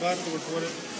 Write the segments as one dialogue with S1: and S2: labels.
S1: bar to go for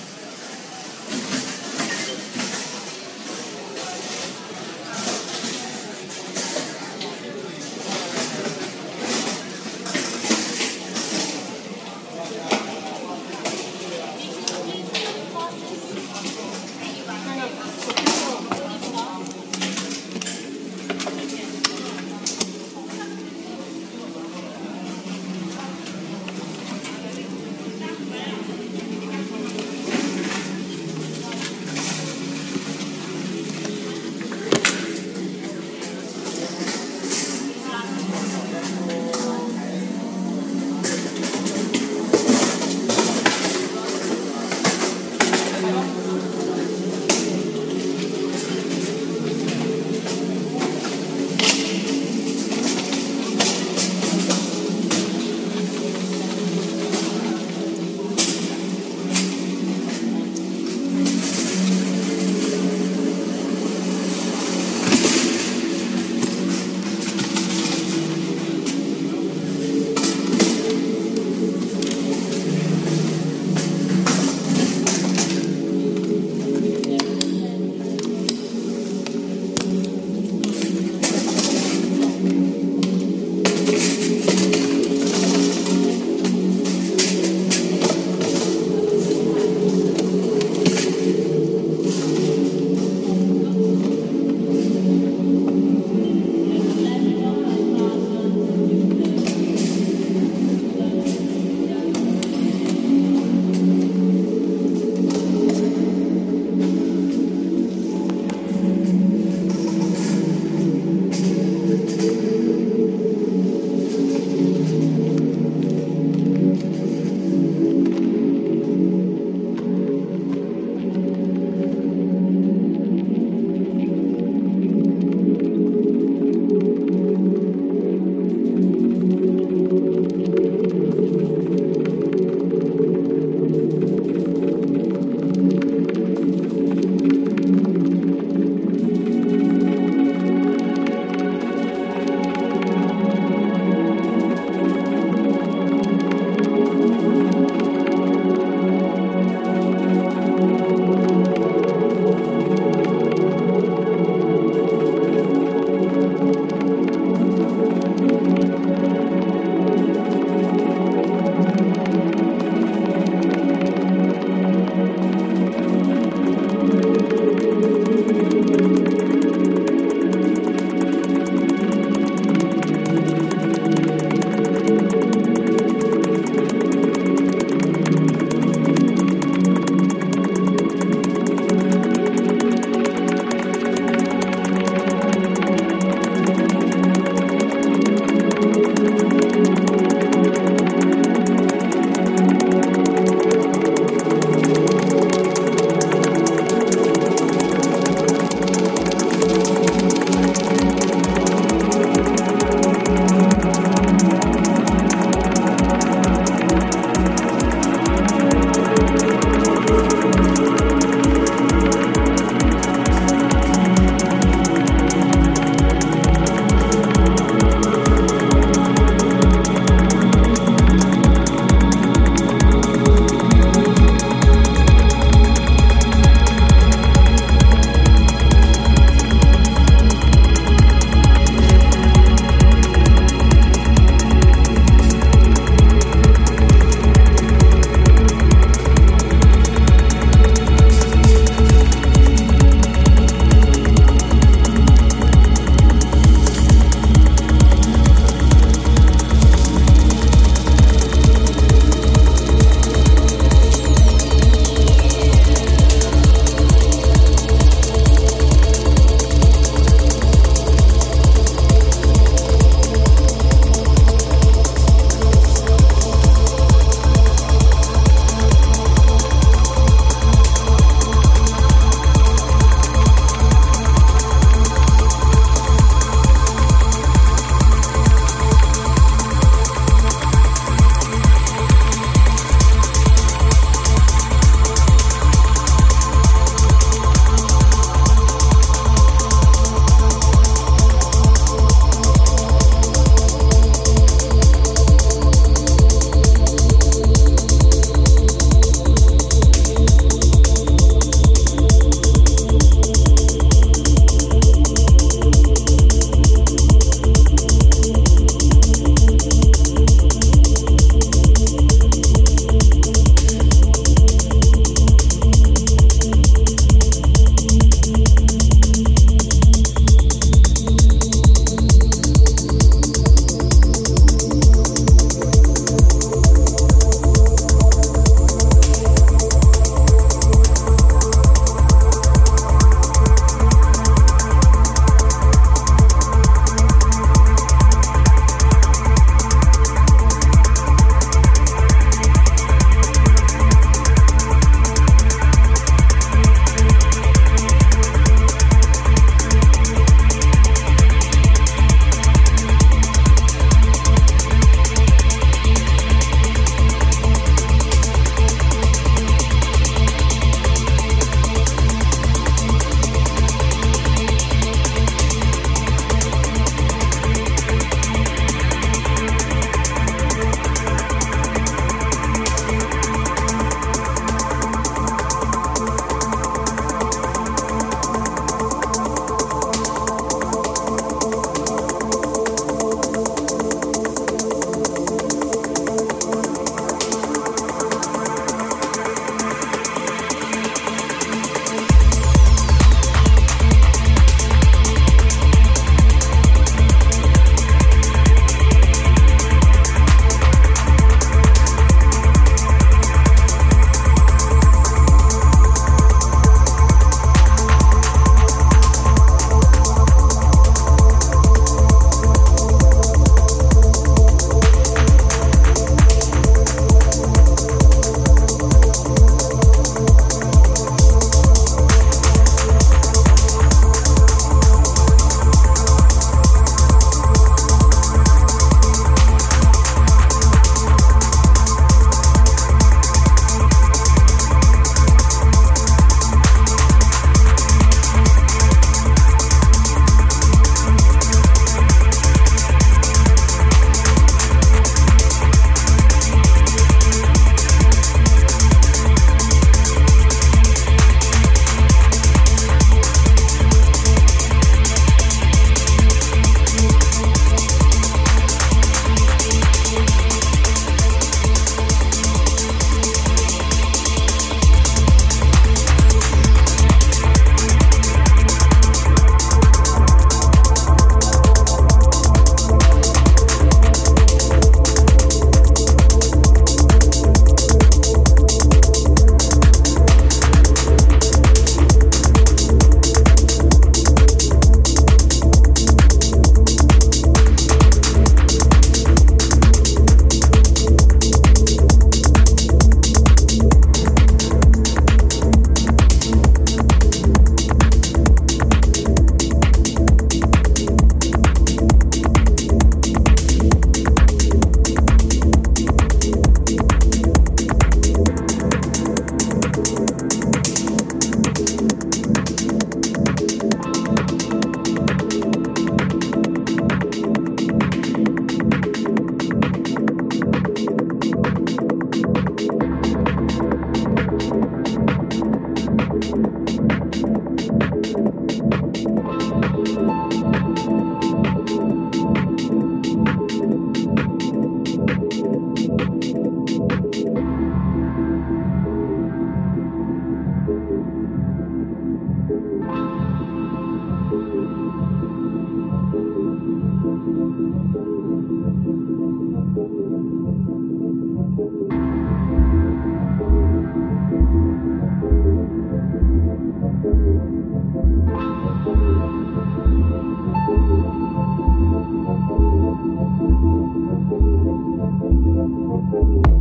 S1: thank you